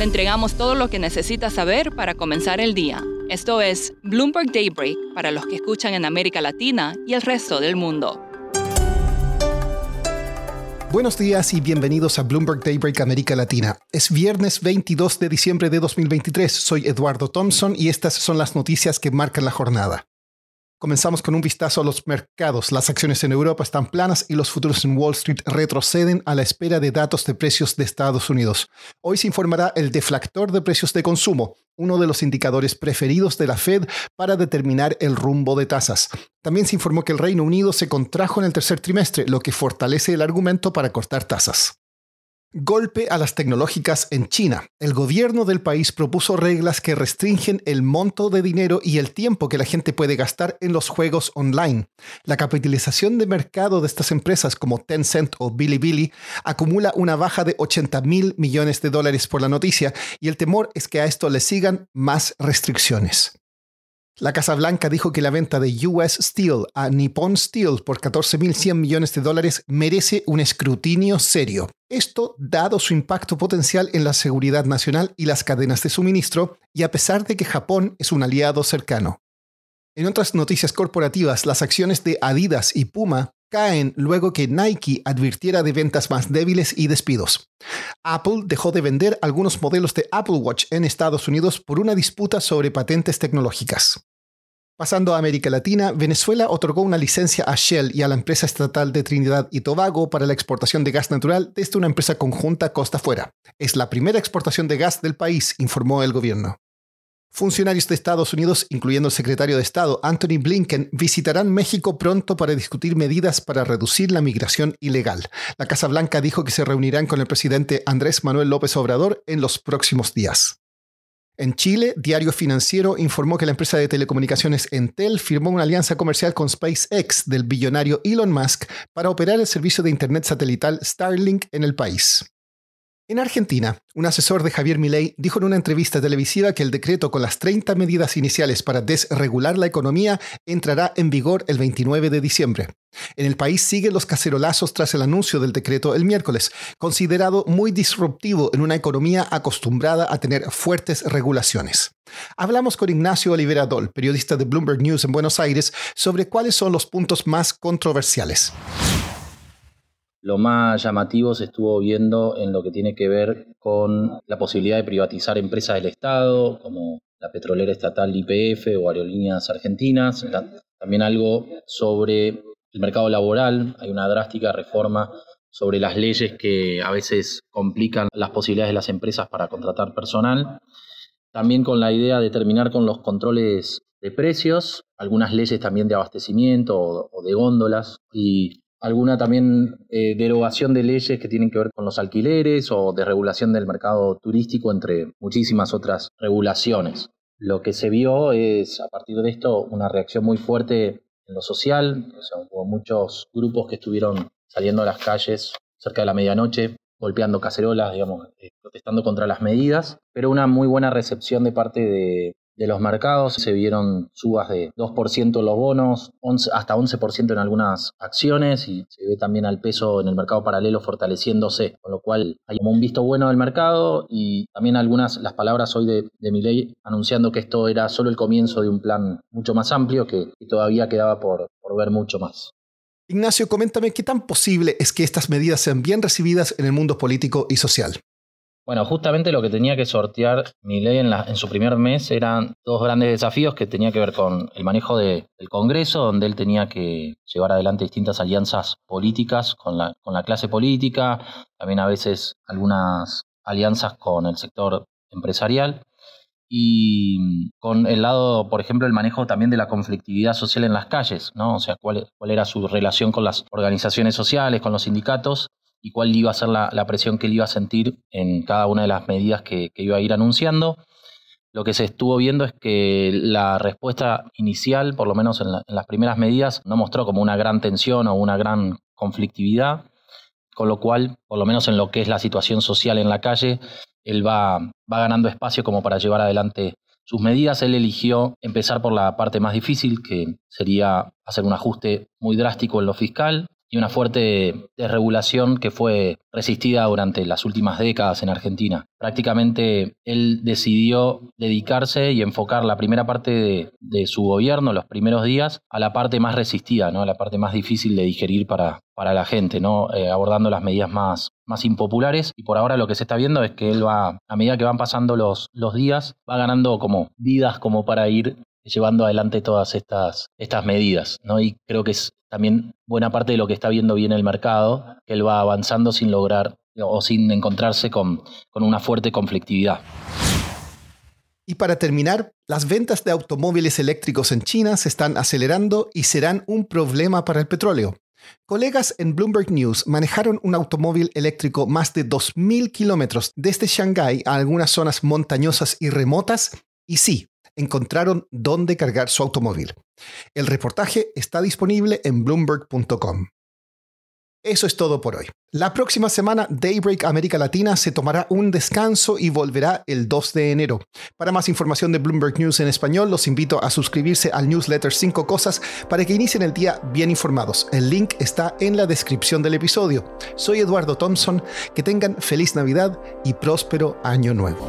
Le entregamos todo lo que necesita saber para comenzar el día. Esto es Bloomberg Daybreak para los que escuchan en América Latina y el resto del mundo. Buenos días y bienvenidos a Bloomberg Daybreak América Latina. Es viernes 22 de diciembre de 2023. Soy Eduardo Thompson y estas son las noticias que marcan la jornada. Comenzamos con un vistazo a los mercados. Las acciones en Europa están planas y los futuros en Wall Street retroceden a la espera de datos de precios de Estados Unidos. Hoy se informará el deflactor de precios de consumo, uno de los indicadores preferidos de la Fed para determinar el rumbo de tasas. También se informó que el Reino Unido se contrajo en el tercer trimestre, lo que fortalece el argumento para cortar tasas. Golpe a las tecnológicas en China. El gobierno del país propuso reglas que restringen el monto de dinero y el tiempo que la gente puede gastar en los juegos online. La capitalización de mercado de estas empresas como Tencent o Bilibili acumula una baja de 80 mil millones de dólares por la noticia y el temor es que a esto le sigan más restricciones. La Casa Blanca dijo que la venta de US Steel a Nippon Steel por 14.100 millones de dólares merece un escrutinio serio. Esto dado su impacto potencial en la seguridad nacional y las cadenas de suministro, y a pesar de que Japón es un aliado cercano. En otras noticias corporativas, las acciones de Adidas y Puma caen luego que Nike advirtiera de ventas más débiles y despidos. Apple dejó de vender algunos modelos de Apple Watch en Estados Unidos por una disputa sobre patentes tecnológicas. Pasando a América Latina, Venezuela otorgó una licencia a Shell y a la empresa estatal de Trinidad y Tobago para la exportación de gas natural desde una empresa conjunta costa afuera. Es la primera exportación de gas del país, informó el gobierno. Funcionarios de Estados Unidos, incluyendo el secretario de Estado Anthony Blinken, visitarán México pronto para discutir medidas para reducir la migración ilegal. La Casa Blanca dijo que se reunirán con el presidente Andrés Manuel López Obrador en los próximos días. En Chile, Diario Financiero informó que la empresa de telecomunicaciones Entel firmó una alianza comercial con SpaceX del billonario Elon Musk para operar el servicio de Internet satelital Starlink en el país. En Argentina, un asesor de Javier Milei dijo en una entrevista televisiva que el decreto con las 30 medidas iniciales para desregular la economía entrará en vigor el 29 de diciembre. En el país siguen los cacerolazos tras el anuncio del decreto el miércoles, considerado muy disruptivo en una economía acostumbrada a tener fuertes regulaciones. Hablamos con Ignacio Olivera Dol, periodista de Bloomberg News en Buenos Aires, sobre cuáles son los puntos más controversiales. Lo más llamativo se estuvo viendo en lo que tiene que ver con la posibilidad de privatizar empresas del Estado, como la petrolera estatal IPF o Aerolíneas Argentinas. También algo sobre el mercado laboral. Hay una drástica reforma sobre las leyes que a veces complican las posibilidades de las empresas para contratar personal. También con la idea de terminar con los controles de precios, algunas leyes también de abastecimiento o de góndolas y alguna también eh, derogación de leyes que tienen que ver con los alquileres o de regulación del mercado turístico, entre muchísimas otras regulaciones. Lo que se vio es, a partir de esto, una reacción muy fuerte en lo social. hubo muchos grupos que estuvieron saliendo a las calles cerca de la medianoche, golpeando cacerolas, digamos, eh, protestando contra las medidas, pero una muy buena recepción de parte de, de los mercados. Se vieron subas de 2% los bonos, 11, hasta 11% en algunas acciones y se ve también al peso en el mercado paralelo fortaleciéndose, con lo cual hay un visto bueno del mercado y también algunas, las palabras hoy de, de ley anunciando que esto era solo el comienzo de un plan mucho más amplio que, que todavía quedaba por, por ver mucho más. Ignacio, coméntame qué tan posible es que estas medidas sean bien recibidas en el mundo político y social. Bueno, justamente lo que tenía que sortear mi ley en, su primer mes eran dos grandes desafíos que tenía que ver con el manejo del Congreso, donde él tenía que llevar adelante distintas alianzas políticas con la, con la clase política, también a veces algunas alianzas con el sector empresarial y con el lado, por ejemplo, el manejo también de la conflictividad social en las calles, ¿no? O sea, cuál, cuál era su relación con las organizaciones sociales, con los sindicatos y cuál iba a ser la, presión que él iba a sentir en cada una de las medidas que, iba a ir anunciando. Lo que se estuvo viendo es que la respuesta inicial, por lo menos en, las primeras medidas, no mostró como una gran tensión o una gran conflictividad, con lo cual, por lo menos en lo que es la situación social en la calle, él va, va ganando espacio como para llevar adelante sus medidas. Él eligió empezar por la parte más difícil, que sería hacer un ajuste muy drástico en lo fiscal, y una fuerte desregulación que fue resistida durante las últimas décadas en Argentina. Prácticamente él decidió dedicarse y enfocar la primera parte de, su gobierno, los primeros días, a la parte más resistida, ¿no? a la parte más difícil de digerir para, para la gente, ¿no? Eh, abordando las medidas más, más impopulares. Y por ahora lo que se está viendo es que él va, a medida que van pasando los, los días, va ganando como vidas como para ir llevando adelante todas estas, estas medidas. ¿no? Y creo que es también buena parte de lo que está viendo bien el mercado, que él va avanzando sin lograr o sin encontrarse con, con una fuerte conflictividad. Y para terminar, las ventas de automóviles eléctricos en China se están acelerando y serán un problema para el petróleo. Colegas en Bloomberg News manejaron un automóvil eléctrico más de 2.000 kilómetros desde Shanghái a algunas zonas montañosas y remotas, y sí, encontraron dónde cargar su automóvil. El reportaje está disponible en bloomberg.com. Eso es todo por hoy. La próxima semana Daybreak América Latina se tomará un descanso y volverá el 2 de enero. Para más información de Bloomberg News en español, los invito a suscribirse al newsletter 5 cosas para que inicien el día bien informados. El link está en la descripción del episodio. Soy Eduardo Thompson. Que tengan feliz Navidad y próspero año nuevo.